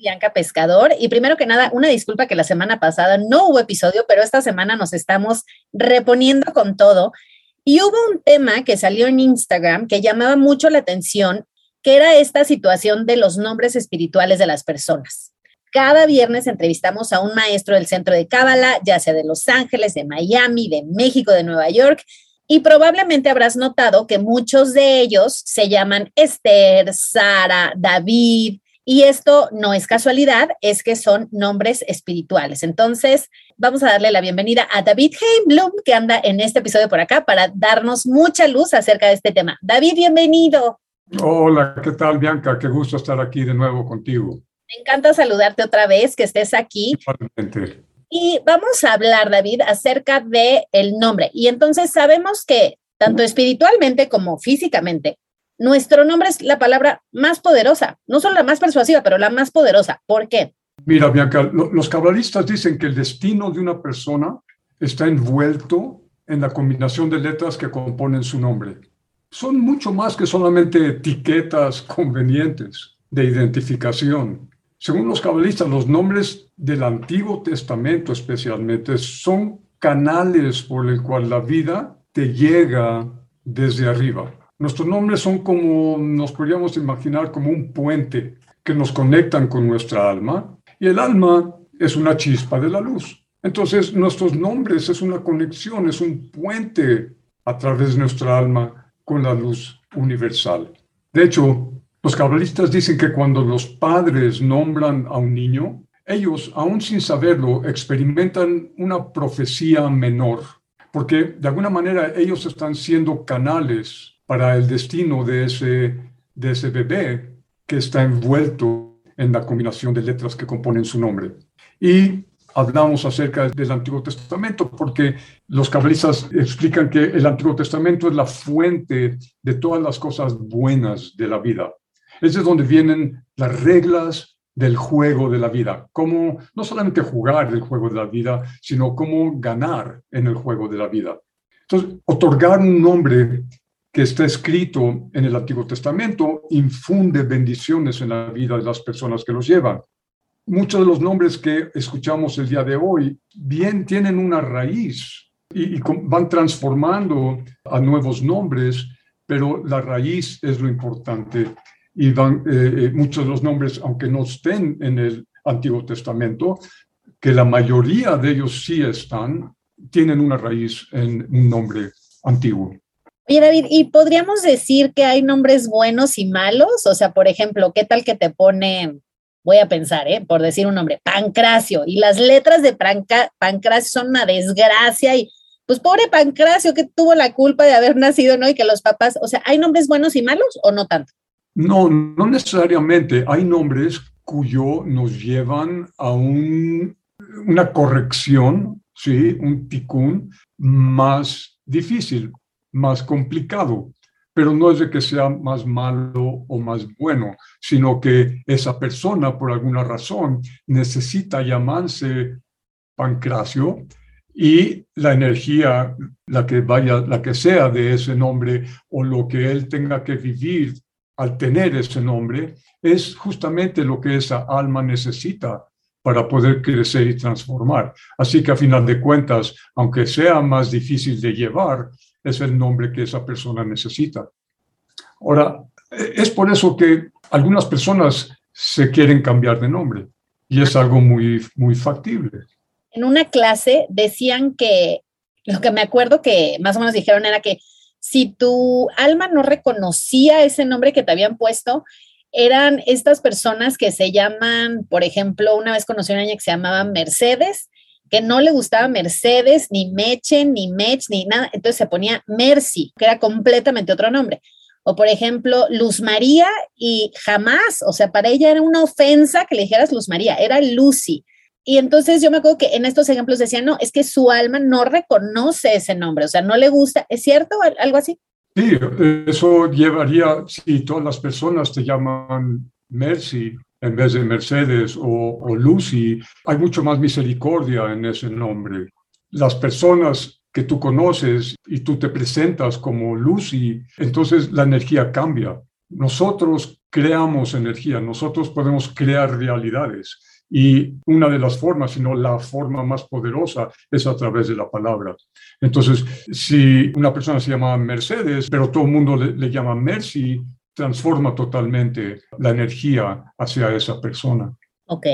Bianca Pescador. Y primero que nada, una disculpa que la semana pasada no hubo episodio, pero esta semana nos estamos reponiendo con todo. Y hubo un tema que salió en Instagram que llamaba mucho la atención, que era esta situación de los nombres espirituales de las personas. Cada viernes entrevistamos a un maestro del centro de Cábala, ya sea de Los Ángeles, de Miami, de México, de Nueva York, y probablemente habrás notado que muchos de ellos se llaman Esther, Sara, David, y esto no es casualidad, es que son nombres espirituales. Entonces, vamos a darle la bienvenida a David Heimblum, que anda en este episodio por acá para darnos mucha luz acerca de este tema. David, bienvenido. Hola, ¿qué tal, Bianca? Qué gusto estar aquí de nuevo contigo. Me encanta saludarte otra vez, que estés aquí. Y vamos a hablar, David, acerca de el nombre. Y entonces sabemos que tanto espiritualmente como físicamente nuestro nombre es la palabra más poderosa, no solo la más persuasiva, pero la más poderosa. ¿Por qué? Mira, Bianca, los cabalistas dicen que el destino de una persona está envuelto en la combinación de letras que componen su nombre. Son mucho más que solamente etiquetas convenientes de identificación. Según los cabalistas, los nombres del Antiguo Testamento especialmente son canales por el cual la vida te llega desde arriba. Nuestros nombres son como, nos podríamos imaginar, como un puente que nos conectan con nuestra alma y el alma es una chispa de la luz. Entonces, nuestros nombres es una conexión, es un puente a través de nuestra alma con la luz universal. De hecho, los cabalistas dicen que cuando los padres nombran a un niño, ellos, aún sin saberlo, experimentan una profecía menor, porque de alguna manera ellos están siendo canales para el destino de ese, de ese bebé que está envuelto en la combinación de letras que componen su nombre. Y hablamos acerca del Antiguo Testamento porque los cabalistas explican que el Antiguo Testamento es la fuente de todas las cosas buenas de la vida. Es de donde vienen las reglas del juego de la vida, cómo no solamente jugar el juego de la vida, sino cómo ganar en el juego de la vida. Entonces, otorgar un nombre que está escrito en el Antiguo Testamento infunde bendiciones en la vida de las personas que los llevan. Muchos de los nombres que escuchamos el día de hoy bien tienen una raíz y, van transformando a nuevos nombres, pero la raíz es lo importante. Y van, eh, eh, muchos de los nombres, aunque no estén en el Antiguo Testamento, que la mayoría de ellos sí están, tienen una raíz en un nombre antiguo. David, ¿y podríamos decir que hay nombres buenos y malos? O sea, por ejemplo, ¿qué tal que te pone, voy a pensar, ¿eh? por decir un nombre, Pancracio, y las letras de Pancracio son una desgracia y pues pobre Pancracio que tuvo la culpa de haber nacido, ¿no? Y que los papás, o sea, ¿hay nombres buenos y malos o no tanto? No, no necesariamente. Hay nombres cuyo nos llevan a un, una corrección, ¿sí? Un ticún más difícil más complicado, pero no es de que sea más malo o más bueno, sino que esa persona por alguna razón necesita llamarse Pancracio y la energía, la que vaya, la que sea de ese nombre o lo que él tenga que vivir al tener ese nombre, es justamente lo que esa alma necesita para poder crecer y transformar. Así que a final de cuentas, aunque sea más difícil de llevar, es el nombre que esa persona necesita. Ahora, es por eso que algunas personas se quieren cambiar de nombre y es algo muy, muy factible. En una clase decían que, lo que me acuerdo que más o menos dijeron era que si tu alma no reconocía ese nombre que te habían puesto, eran estas personas que se llaman, por ejemplo, una vez conocí a una niña que se llamaba Mercedes que no le gustaba Mercedes, ni Mechen, ni Mech, ni nada. Entonces se ponía Mercy, que era completamente otro nombre. O por ejemplo, Luz María y jamás, o sea, para ella era una ofensa que le dijeras Luz María, era Lucy. Y entonces yo me acuerdo que en estos ejemplos decían, no, es que su alma no reconoce ese nombre, o sea, no le gusta. ¿Es cierto? ¿Algo así? Sí, eso llevaría, si todas las personas te llaman Mercy en vez de Mercedes o, Lucy, hay mucho más misericordia en ese nombre. Las personas que tú conoces y tú te presentas como Lucy, entonces la energía cambia. Nosotros creamos energía, nosotros podemos crear realidades. Y una de las formas, sino la forma más poderosa, es a través de la palabra. Entonces, si una persona se llama Mercedes, pero todo el mundo le, llama Mercy, transforma totalmente la energía hacia esa persona. Ok.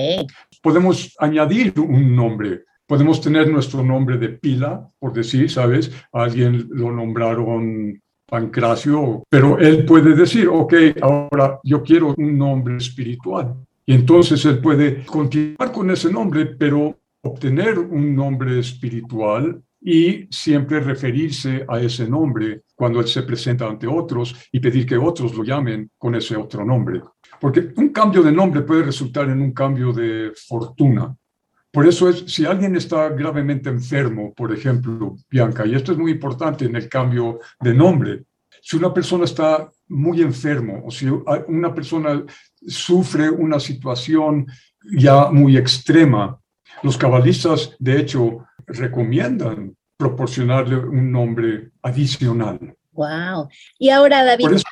Podemos añadir un nombre. Podemos tener nuestro nombre de pila, por decir, ¿sabes? alguien lo nombraron Pancracio, pero él puede decir, ok, ahora yo quiero un nombre espiritual. Y entonces él puede continuar con ese nombre, pero obtener un nombre espiritual y siempre referirse a ese nombre cuando él se presenta ante otros y pedir que otros lo llamen con ese otro nombre. Porque un cambio de nombre puede resultar en un cambio de fortuna. Por eso es, si alguien está gravemente enfermo, por ejemplo, Bianca, y esto es muy importante en el cambio de nombre, si una persona está muy enfermo o si una persona sufre una situación ya muy extrema, los cabalistas, de hecho, recomiendan proporcionarle un nombre adicional. Wow. Y ahora, David. Por eso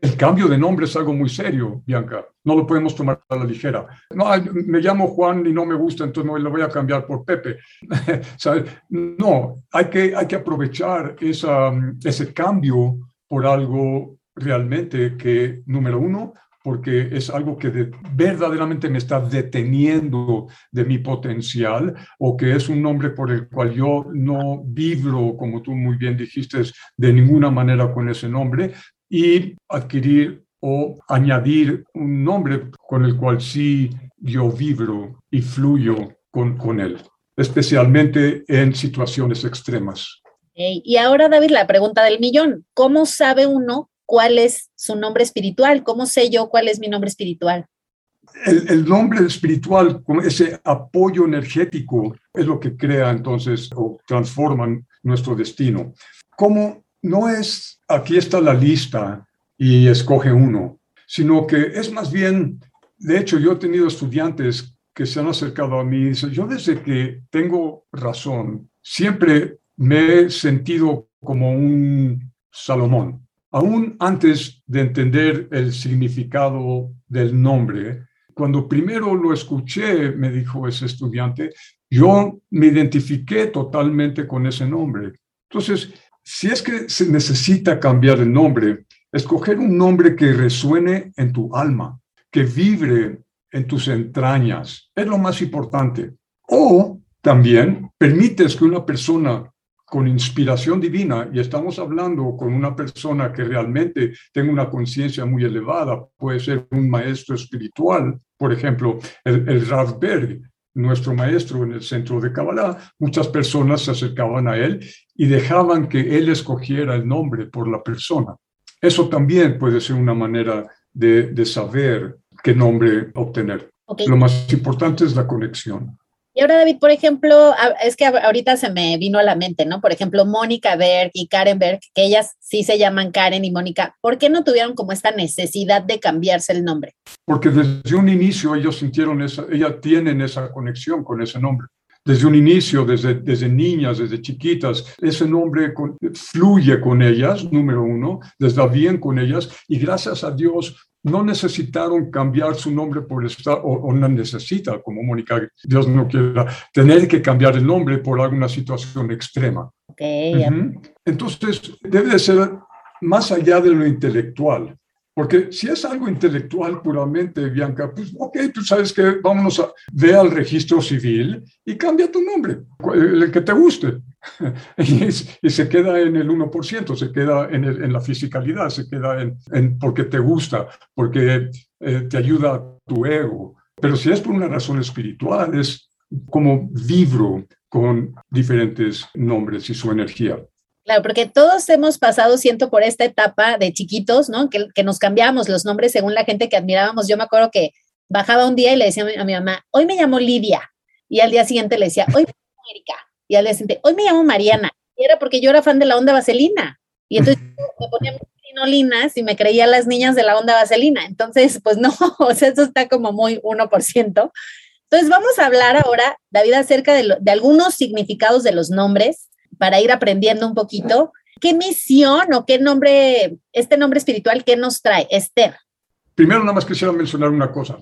el cambio de nombre es algo muy serio, Bianca. No lo podemos tomar a la ligera. No, me llamo Juan y no me gusta, entonces me lo voy a cambiar por Pepe. no, hay que, hay que aprovechar esa, ese cambio por algo realmente que, número uno, porque es algo que verdaderamente me está deteniendo de mi potencial o que es un nombre por el cual yo no vibro, como tú muy bien dijiste, de ninguna manera con ese nombre y adquirir o añadir un nombre con el cual sí yo vibro y fluyo con, con él, especialmente en situaciones extremas. Y ahora, David, la pregunta del millón. ¿Cómo sabe uno cuál es su nombre espiritual? ¿Cómo sé yo cuál es mi nombre espiritual? El, nombre espiritual, ese apoyo energético, es lo que crea entonces o transforma nuestro destino. Como no es, aquí está la lista y escoge uno, sino que es más bien, de hecho, yo he tenido estudiantes que se han acercado a mí y dicen, yo desde que tengo razón, siempre me he sentido como un Salomón. Aún antes de entender el significado del nombre, cuando primero lo escuché, me dijo ese estudiante, yo me identifiqué totalmente con ese nombre. Entonces, si es que se necesita cambiar el nombre, escoger un nombre que resuene en tu alma, que vibre en tus entrañas, es lo más importante. O también permites que una persona con inspiración divina, y estamos hablando con una persona que realmente tenga una conciencia muy elevada, puede ser un maestro espiritual, por ejemplo, el, el Rav Berg, nuestro maestro en el centro de Kabbalah, muchas personas se acercaban a él y dejaban que él escogiera el nombre por la persona. Eso también puede ser una manera de, de saber qué nombre obtener. Lo más importante es la conexión. Y ahora, David, por ejemplo, es que ahorita se me vino a la mente, ¿no? Por ejemplo, Mónica Berg y Karen Berg, que ellas sí se llaman Karen y Mónica, ¿por qué no tuvieron como esta necesidad de cambiarse el nombre? Porque desde un inicio ellos sintieron esa, ellas tienen esa conexión con ese nombre. Desde un inicio, desde, desde niñas, desde chiquitas, ese nombre fluye con ellas, número uno, les da bien con ellas y gracias a Dios no necesitaron cambiar su nombre por estar, o, no necesita, como Mónica, Dios no quiera, tener que cambiar el nombre por alguna situación extrema. Entonces, debe de ser más allá de lo intelectual. Porque si es algo intelectual puramente, Bianca, pues ok, tú sabes que vámonos a ver al registro civil y cambia tu nombre, el que te guste. y, se queda en el 1%, se queda en, la fisicalidad, se queda en, porque te gusta, porque eh, te ayuda tu ego. Pero si es por una razón espiritual, es como vibro con diferentes nombres y su energía. Claro, porque todos hemos pasado, siento, por esta etapa de chiquitos, ¿no? Que, nos cambiábamos los nombres según la gente que admirábamos. Yo me acuerdo que bajaba un día y le decía a mi, a mamá, hoy me llamo Lidia. Y al día siguiente le decía, hoy me llamo Erika. Y al día siguiente, hoy me llamo Mariana. Y era porque yo era fan de la onda vaselina. Y entonces me ponía crinolinas y me creía las niñas de la onda vaselina. Entonces, pues no, o sea, eso está como muy 1%. Entonces, vamos a hablar ahora, David, acerca de, de algunos significados de los nombres para ir aprendiendo un poquito. ¿Qué misión o qué nombre, este nombre espiritual, qué nos trae? Esther. Primero, nada más quisiera mencionar una cosa.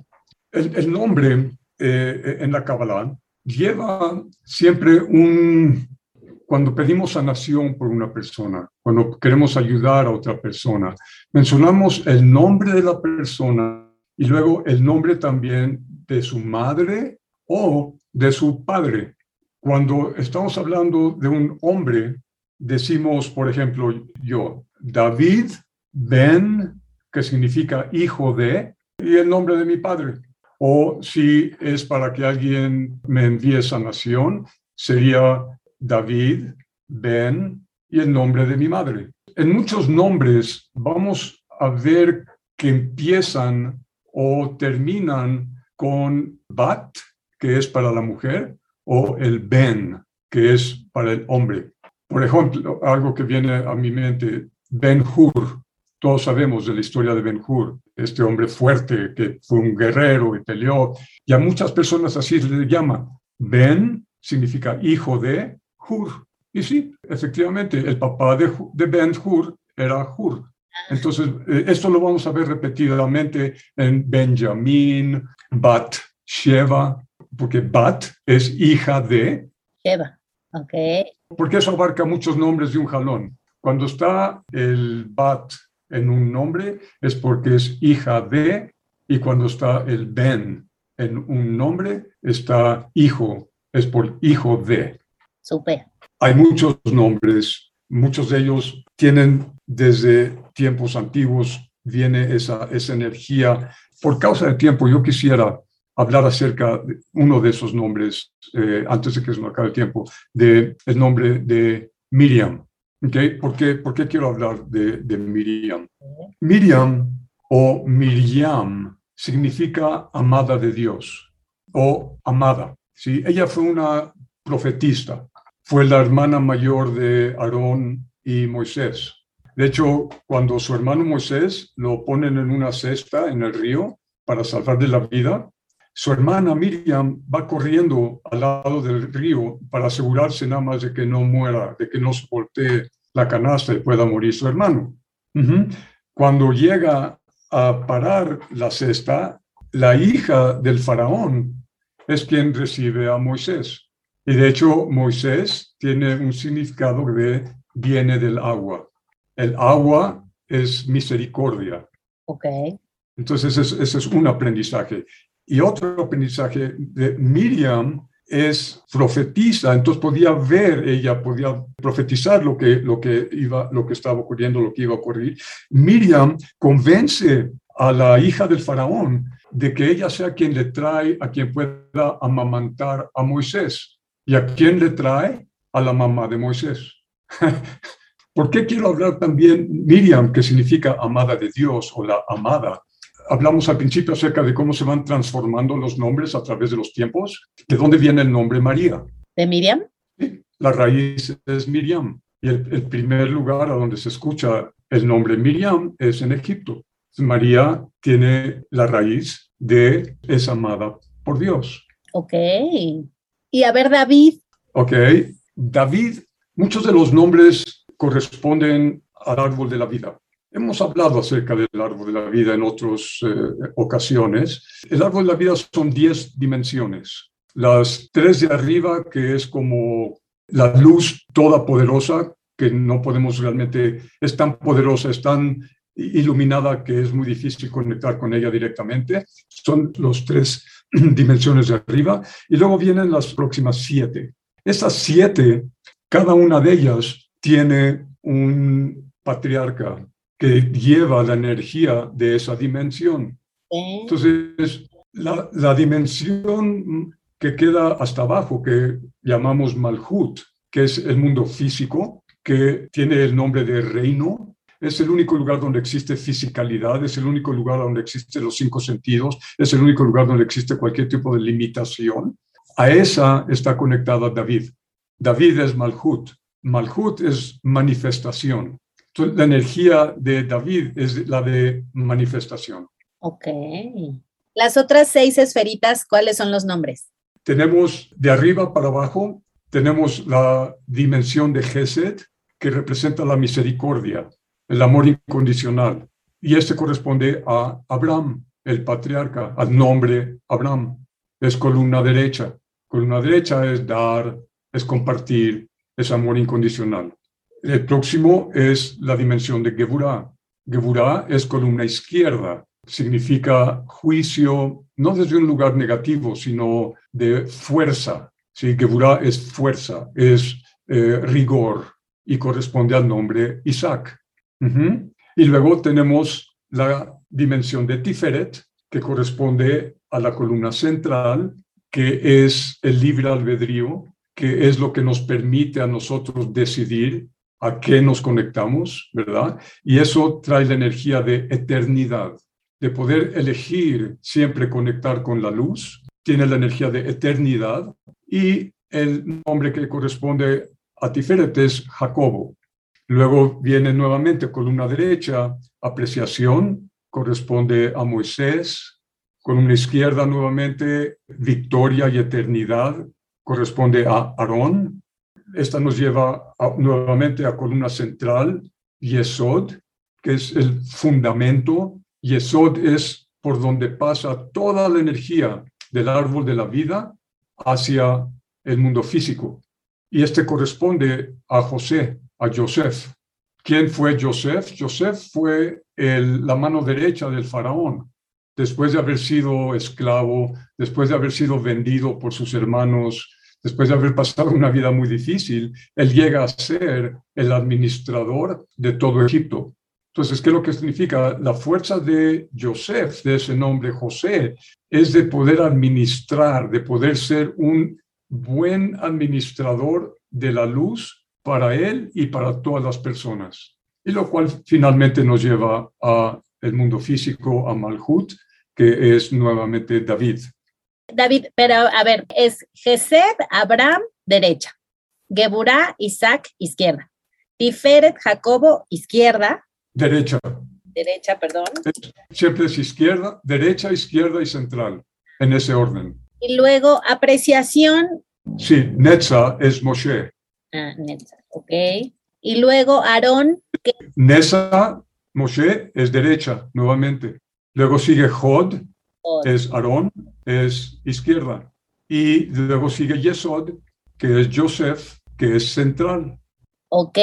El, nombre eh, en la Kabbalah lleva siempre un, cuando pedimos sanación por una persona, cuando queremos ayudar a otra persona, mencionamos el nombre de la persona y luego el nombre también de su madre o de su padre. Cuando estamos hablando de un hombre, decimos, por ejemplo, yo, David Ben, que significa hijo de, y el nombre de mi padre. O si es para que alguien me envíe sanación, sería David Ben y el nombre de mi madre. En muchos nombres vamos a ver que empiezan o terminan con Bat, que es para la mujer, o el Ben, que es para el hombre. Por ejemplo, algo que viene a mi mente, Ben Hur. Todos sabemos de la historia de Ben Hur, este hombre fuerte que fue un guerrero y peleó. Y a muchas personas así le llama. Ben significa hijo de Hur. Y sí, efectivamente, el papá de, de Ben Hur era Hur. Entonces, eh, esto lo vamos a ver repetidamente en Benjamín, Bat, Sheva, porque Bat es hija de... Sheva, ok. Porque eso abarca muchos nombres de un jalón. Cuando está el Bat en un nombre es porque es hija de, y cuando está el Ben en un nombre está hijo, es por hijo de. Super. Hay muchos nombres, muchos de ellos tienen desde tiempos antiguos, viene esa, esa energía. Por causa del tiempo, yo quisiera hablar acerca de uno de esos nombres, eh, antes de que se me acabe el tiempo, de el nombre de Miriam. ¿Okay? ¿Por, qué, ¿Por qué quiero hablar de, de Miriam? Miriam o Miriam significa amada de Dios o amada. ¿sí? Ella fue una profetista, fue la hermana mayor de Aarón y Moisés. De hecho, cuando su hermano Moisés lo ponen en una cesta en el río para salvarle la vida, su hermana Miriam va corriendo al lado del río para asegurarse nada más de que no muera, de que no se voltee la canasta y pueda morir su hermano. Cuando llega a parar la cesta, la hija del faraón es quien recibe a Moisés. Y de hecho, Moisés tiene un significado de viene del agua. El agua es misericordia. Ok. Entonces, ese es un aprendizaje. Y otro aprendizaje de Miriam es profetiza, entonces podía ver, ella podía profetizar lo que, lo que, iba, lo que estaba ocurriendo, lo que iba a ocurrir. Miriam convence a la hija del faraón de que ella sea quien le trae, a quien pueda amamantar a Moisés. ¿Y a quién le trae? A la mamá de Moisés. ¿Por qué quiero hablar también Miriam, que significa amada de Dios o la amada? Hablamos al principio acerca de cómo se van transformando los nombres a través de los tiempos. ¿De dónde viene el nombre María? ¿De Miriam? Sí, la raíz es Miriam. Y el, primer lugar a donde se escucha el nombre Miriam es en Egipto. María tiene la raíz de es amada por Dios. Ok. Y a ver, David. Ok. David, muchos de los nombres corresponden al árbol de la vida. Hemos hablado acerca del árbol de la vida en otras eh, ocasiones. El árbol de la vida son 10 dimensiones. Las tres de arriba, que es como la luz toda poderosa, que no podemos realmente, es tan poderosa, es tan iluminada que es muy difícil conectar con ella directamente. Son los tres dimensiones de arriba. Y luego vienen las próximas siete. Estas siete, cada una de ellas tiene un patriarca, que lleva la energía de esa dimensión. Entonces, la, la, dimensión que queda hasta abajo, que llamamos Malhut, que es el mundo físico, que tiene el nombre de reino, es el único lugar donde existe fisicalidad, es el único lugar donde existen los cinco sentidos, es el único lugar donde existe cualquier tipo de limitación. A esa está conectada David. David es Malhut. Malhut es manifestación. La energía de David es la de manifestación. Ok. Las otras seis esferitas, ¿cuáles son los nombres? Tenemos de arriba para abajo, tenemos la dimensión de Gesed, que representa la misericordia, el amor incondicional. Y este corresponde a Abraham, el patriarca, al nombre Abraham. Es columna derecha. Columna derecha es dar, es compartir, es amor incondicional. El próximo es la dimensión de Geburah. Geburah es columna izquierda, significa juicio, no desde un lugar negativo, sino de fuerza. ¿sí? Geburah es fuerza, es eh, rigor y corresponde al nombre Isaac. Y luego tenemos la dimensión de Tiferet, que corresponde a la columna central, que es el libre albedrío, que es lo que nos permite a nosotros decidir a qué nos conectamos, ¿verdad? Y eso trae la energía de eternidad, de poder elegir siempre conectar con la luz, tiene la energía de eternidad y el nombre que corresponde a Tiferet es Jacobo. Luego viene nuevamente columna derecha, apreciación, corresponde a Moisés. Columna izquierda nuevamente, victoria y eternidad, corresponde a Aarón. Esta nos lleva nuevamente a columna central, Yesod, que es el fundamento. Yesod es por donde pasa toda la energía del árbol de la vida hacia el mundo físico. Y este corresponde a José, a Joseph. ¿Quién fue Joseph? Joseph fue la mano derecha del faraón. Después de haber sido esclavo, después de haber sido vendido por sus hermanos, después de haber pasado una vida muy difícil, él llega a ser el administrador de todo Egipto. Entonces, ¿qué es lo que significa? La fuerza de Joseph, de ese nombre José, es de poder administrar, de poder ser un buen administrador de la luz para él y para todas las personas. Y lo cual finalmente nos lleva a el mundo físico, a Malhut, que es nuevamente David. David, pero a ver, es Gesed, Abraham, derecha. Geburah, Isaac, izquierda. Tiferet, Jacobo, izquierda. Derecha. Derecha, perdón. Siempre es izquierda, derecha, izquierda y central, en ese orden. Y luego, apreciación. Sí, Netza es Moshe. Ah, Netza, ok. Y luego, Aarón. Que... Netza, Moshe es derecha, nuevamente. Luego sigue Jod, es Aarón, es izquierda. Y luego sigue Yesod, que es Joseph, que es central. Ok.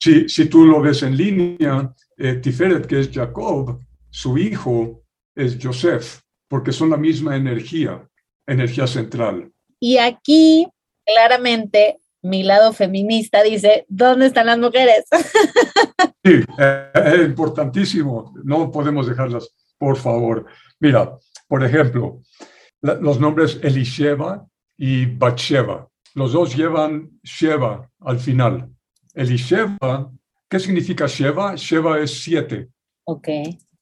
Si, si tú lo ves en línea, eh, Tiferet, que es Jacob, su hijo es Joseph, porque son la misma energía, energía central. Y aquí, claramente, mi lado feminista dice, ¿dónde están las mujeres? sí, eh, es importantísimo, no podemos dejarlas, por favor. Mira, por ejemplo, los nombres Elisheva y Batsheva. Los dos llevan Sheva al final. Elisheva, ¿qué significa Sheva? Sheva es siete. Ok.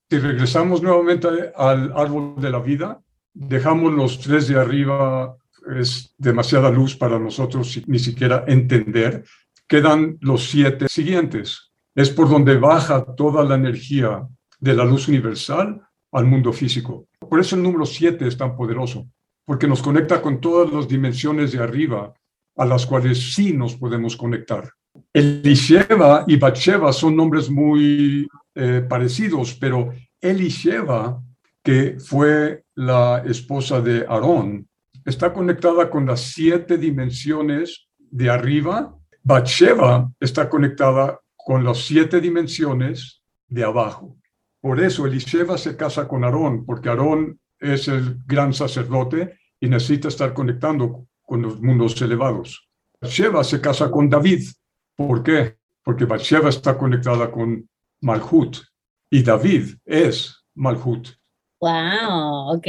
Si regresamos nuevamente al árbol de la vida, dejamos los tres de arriba, es demasiada luz para nosotros ni siquiera entender. Quedan los siete siguientes. Es por donde baja toda la energía de la luz universal al mundo físico. Por eso el número 7 es tan poderoso, porque nos conecta con todas las dimensiones de arriba a las cuales sí nos podemos conectar. Elisheva y Batsheva son nombres muy eh, parecidos, pero Elisheva, que fue la esposa de Aarón, está conectada con las siete dimensiones de arriba. Batsheva está conectada con las siete dimensiones de abajo. Por eso Elisheva se casa con Aarón, porque Aarón es el gran sacerdote y necesita estar conectando con los mundos elevados. Bathsheba se casa con David. ¿Por qué? Porque Bathsheba está conectada con Malhut y David es Malhut. Wow, ok.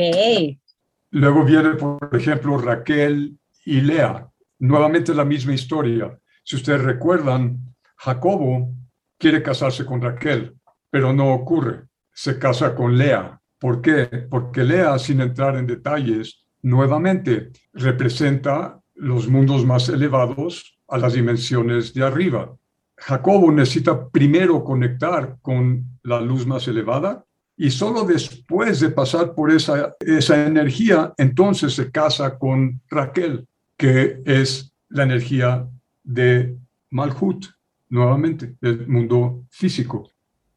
Luego viene, por ejemplo, Raquel y Lea. Nuevamente la misma historia. Si ustedes recuerdan, Jacobo quiere casarse con Raquel pero no ocurre. Se casa con Lea. ¿Por qué? Porque Lea, sin entrar en detalles, nuevamente representa los mundos más elevados a las dimensiones de arriba. Jacobo necesita primero conectar con la luz más elevada y solo después de pasar por esa, esa energía, entonces se casa con Raquel, que es la energía de Malhut, nuevamente, del mundo físico.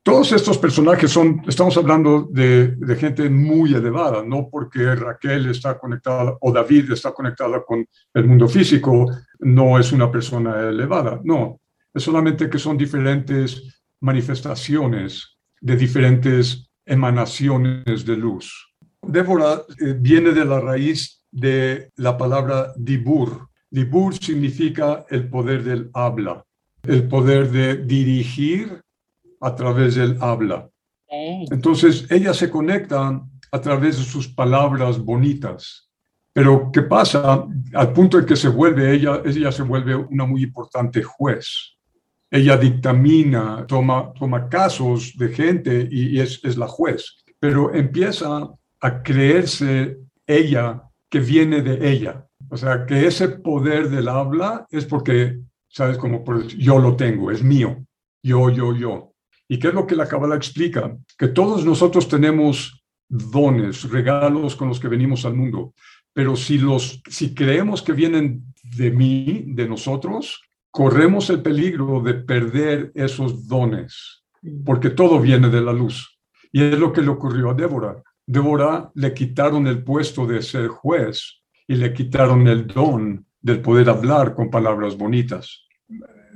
Todos estos personajes son, estamos hablando de, de, gente muy elevada, no porque Raquel está conectada o David está conectada con el mundo físico, no es una persona elevada, no, es solamente que son diferentes manifestaciones de diferentes emanaciones de luz. Débora eh, viene de la raíz de la palabra dibur. Dibur significa el poder del habla, el poder de dirigir a través del habla. Entonces, ella se conecta a través de sus palabras bonitas. Pero, ¿qué pasa? Al punto en que se vuelve ella, ella se vuelve una muy importante juez ella dictamina, toma, toma casos de gente y, es, es la juez, pero empieza a creerse ella que viene de ella. O sea, que ese poder del habla es porque, ¿sabes? Como por, yo lo tengo, es mío, yo, yo, yo. ¿Y qué es lo que la Kabbalah explica? Que todos nosotros tenemos dones, regalos con los que venimos al mundo, pero si, los, si creemos que vienen de mí, de nosotros, corremos el peligro de perder esos dones, porque todo viene de la luz. Y es lo que le ocurrió a Débora. Débora le quitaron el puesto de ser juez y le quitaron el don del poder hablar con palabras bonitas.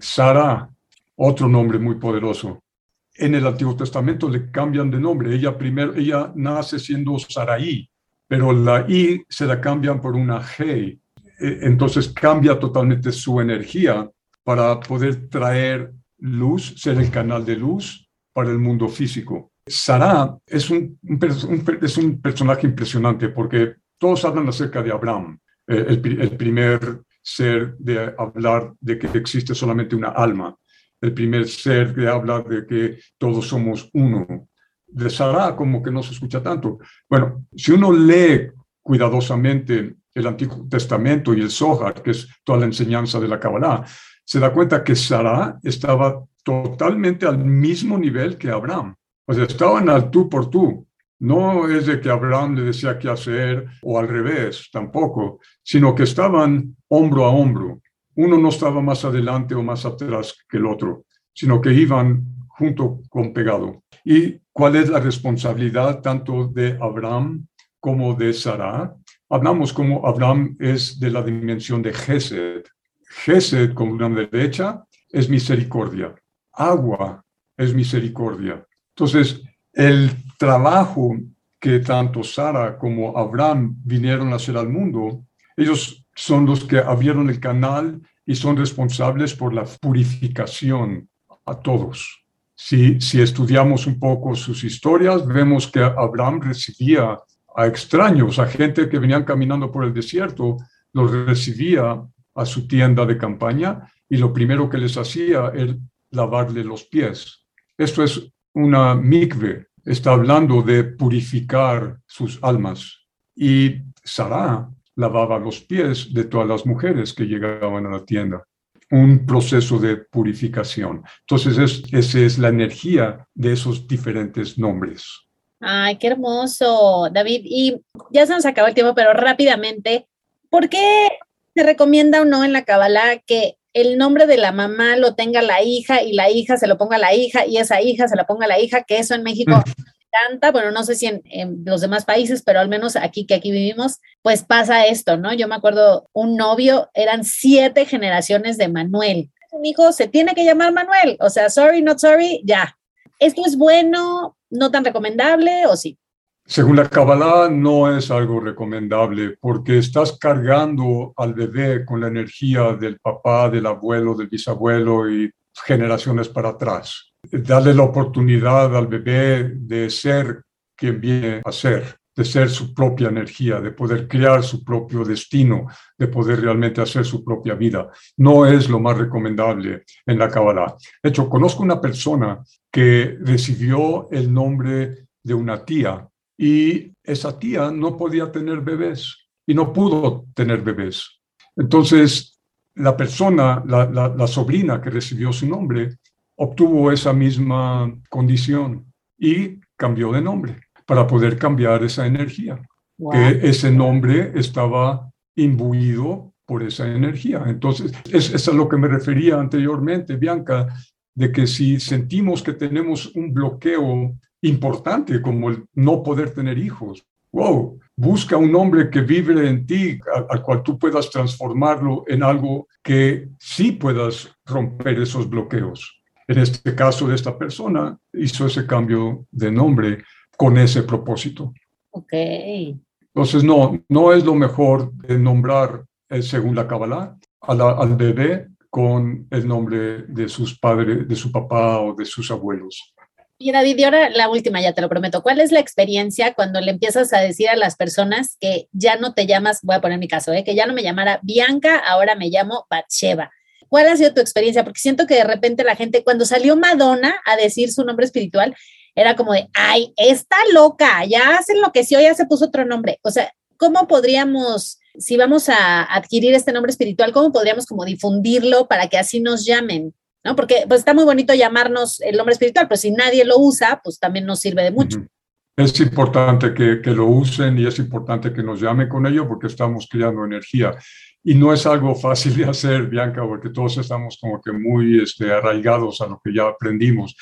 Sara, otro nombre muy poderoso. En el Antiguo Testamento le cambian de nombre. Ella primero, ella nace siendo Saraí, pero la I se la cambian por una G. E, entonces cambia totalmente su energía para poder traer luz, ser el canal de luz para el mundo físico. Sara es un, es un personaje impresionante porque todos hablan acerca de Abraham, eh, el, primer ser de hablar de que existe solamente una alma, el primer ser que habla de que todos somos uno. De Sara como que no se escucha tanto. Bueno, si uno lee cuidadosamente el Antiguo Testamento y el Zohar, que es toda la enseñanza de la Kabbalah, se da cuenta que Sara estaba totalmente al mismo nivel que Abraham. O sea, estaban al tú por tú. No es de que Abraham le decía qué hacer o al revés, tampoco, sino que estaban hombro a hombro. Uno no estaba más adelante o más atrás que el otro, sino que iban junto con pegado. ¿Y cuál es la responsabilidad tanto de Abraham como de Sara? Hablamos como Abraham es de la dimensión de Gesed, Gesed, con una derecha, es misericordia. Agua es misericordia. Entonces, el trabajo que tanto Sara como Abraham vinieron a hacer al mundo, ellos son los que abrieron el canal y son responsables por la purificación a todos. Si, si estudiamos un poco sus historias, vemos que Abraham recibía a extraños, a gente que venían caminando por el desierto, los recibía a su tienda de campaña y lo primero que les hacía era lavarle los pies. Esto es una mikve, está hablando de purificar sus almas. Y Sara lavaba los pies de todas las mujeres que llegaban a la tienda. Un proceso de purificación. Entonces, es, esa es la energía de esos diferentes nombres. Ay, qué hermoso, David. Y ya se nos acabó el tiempo, pero rápidamente, ¿por qué se recomienda o no en la Kabbalah que el nombre de la mamá lo tenga la hija y la hija se lo ponga a la hija y esa hija se la ponga a la hija, que eso en México encanta, bueno, no sé si en, en, los demás países, pero al menos aquí que aquí vivimos, pues pasa esto, ¿no? Yo me acuerdo, un novio, eran siete generaciones de Manuel. Un hijo se tiene que llamar Manuel, o sea, sorry, not sorry, ya. ¿Esto es bueno, no tan recomendable o sí? Según la Kabbalah, no es algo recomendable porque estás cargando al bebé con la energía del papá, del abuelo, del bisabuelo y generaciones para atrás. Darle la oportunidad al bebé de ser quien viene a ser, de ser su propia energía, de poder crear su propio destino, de poder realmente hacer su propia vida. No es lo más recomendable en la Kabbalah. De hecho, conozco una persona que recibió el nombre de una tía y esa tía no podía tener bebés. y no pudo tener bebés. Entonces, la persona, la, sobrina que recibió su nombre, obtuvo esa misma condición y cambió de nombre para poder cambiar esa energía. Que ese nombre estaba imbuido por esa energía. Entonces, es, es a lo que me refería anteriormente, Bianca, de que si sentimos que tenemos un bloqueo importante como el no poder tener hijos, wow, busca un hombre que vive en ti, al cual tú puedas transformarlo en algo que sí puedas romper esos bloqueos. En este caso de esta persona, hizo ese cambio de nombre con ese propósito. Ok. Entonces, no, no es lo mejor de nombrar, eh, según la Kabbalah, al bebé con el nombre de sus padres, de su papá o de sus abuelos. Y David, y ahora la última, ya te lo prometo. ¿Cuál es la experiencia cuando le empiezas a decir a las personas que ya no te llamas, voy a poner mi caso, ¿eh? que ya no me llamara Bianca, ahora me llamo Batsheva? ¿Cuál ha sido tu experiencia? Porque siento que de repente la gente, cuando salió Madonna a decir su nombre espiritual, era como de, ay, está loca, ya se enloqueció, ya se puso otro nombre. O sea, ¿cómo podríamos, si vamos a adquirir este nombre espiritual, cómo podríamos como difundirlo para que así nos llamen? ¿no? Porque pues está muy bonito llamarnos el nombre espiritual, pero si nadie lo usa, pues también nos sirve de mucho. Es importante que, que, lo usen y es importante que nos llamen con ello porque estamos creando energía. Y no es algo fácil de hacer, Bianca, porque todos estamos como que muy este, arraigados a lo que ya aprendimos.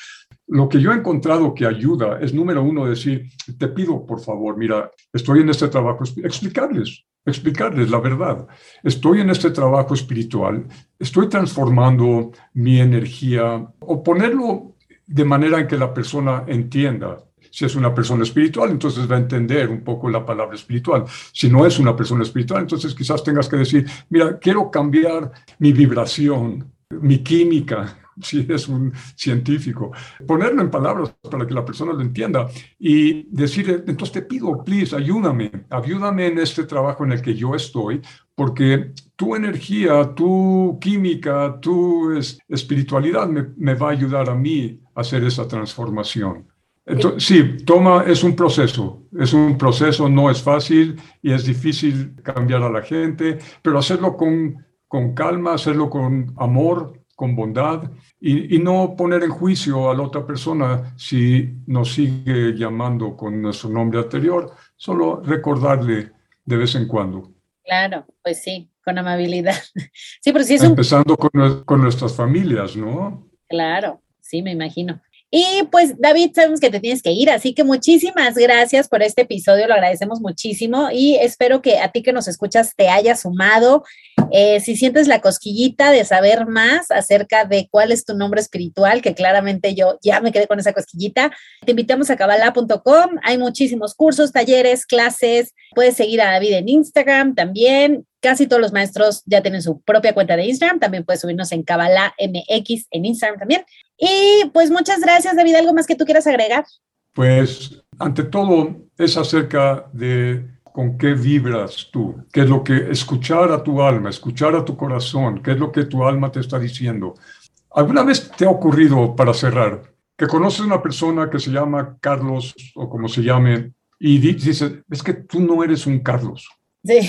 Lo que yo he encontrado que ayuda es, número uno, decir, te pido, por favor, mira, estoy en este trabajo, explicarles, explicarles la verdad. Estoy en este trabajo espiritual, estoy transformando mi energía o ponerlo de manera en que la persona entienda. Si es una persona espiritual, entonces va a entender un poco la palabra espiritual. Si no es una persona espiritual, entonces quizás tengas que decir, mira, quiero cambiar mi vibración, mi química, si es un científico, ponerlo en palabras para que la persona lo entienda y decirle, entonces te pido, please, ayúdame, ayúdame en este trabajo en el que yo estoy, porque tu energía, tu química, tu espiritualidad me, me va a ayudar a mí a hacer esa transformación. Entonces, sí, toma, es un proceso, es un proceso, no es fácil y es difícil cambiar a la gente, pero hacerlo con, con calma, hacerlo con amor, con bondad y, no poner en juicio a la otra persona si nos sigue llamando con nuestro nombre anterior, solo recordarle de vez en cuando. Claro, pues sí, con amabilidad. Sí, pero sí es Empezando con, con nuestras familias, ¿no? Claro, sí, me imagino. Y pues David, sabemos que te tienes que ir, así que muchísimas gracias por este episodio, lo agradecemos muchísimo y espero que a ti que nos escuchas te haya sumado. Eh, si sientes la cosquillita de saber más acerca de cuál es tu nombre espiritual, que claramente yo ya me quedé con esa cosquillita, te invitamos a cabala.com. Hay muchísimos cursos, talleres, clases. Puedes seguir a David en Instagram también. Casi todos los maestros ya tienen su propia cuenta de Instagram. También puedes subirnos en Kabbalah MX en Instagram también. Y pues muchas gracias, David. ¿Algo más que tú quieras agregar? Pues ante todo es acerca de con qué vibras tú, qué es lo que escuchar a tu alma, escuchar a tu corazón, qué es lo que tu alma te está diciendo. ¿Alguna vez te ha ocurrido, para cerrar, que conoces a una persona que se llama Carlos o como se llame y dices, es que tú no eres un Carlos? Sí.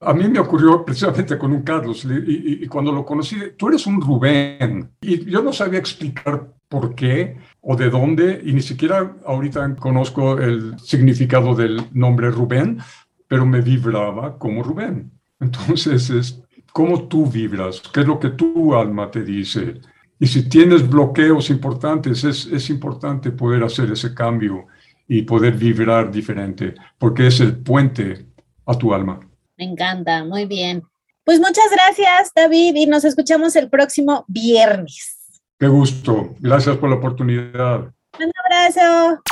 A mí me ocurrió precisamente con un Carlos y, y, cuando lo conocí, tú eres un Rubén y yo no sabía explicar por qué o de dónde y ni siquiera ahorita conozco el significado del nombre Rubén, pero me vibraba como Rubén. Entonces es cómo tú vibras, qué es lo que tu alma te dice. Y si tienes bloqueos importantes, es, es importante poder hacer ese cambio y poder vibrar diferente, porque es el puente a tu alma. Me encanta, muy bien. Pues muchas gracias, David, y nos escuchamos el próximo viernes. Qué gusto. Gracias por la oportunidad. Un abrazo.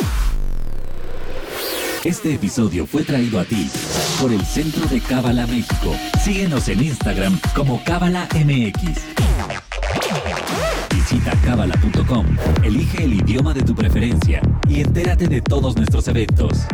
Este episodio fue traído a ti por el Centro de Cábala México. Síguenos en Instagram como Cábala MX. Visita cábala.com, elige el idioma de tu preferencia y entérate de todos nuestros eventos.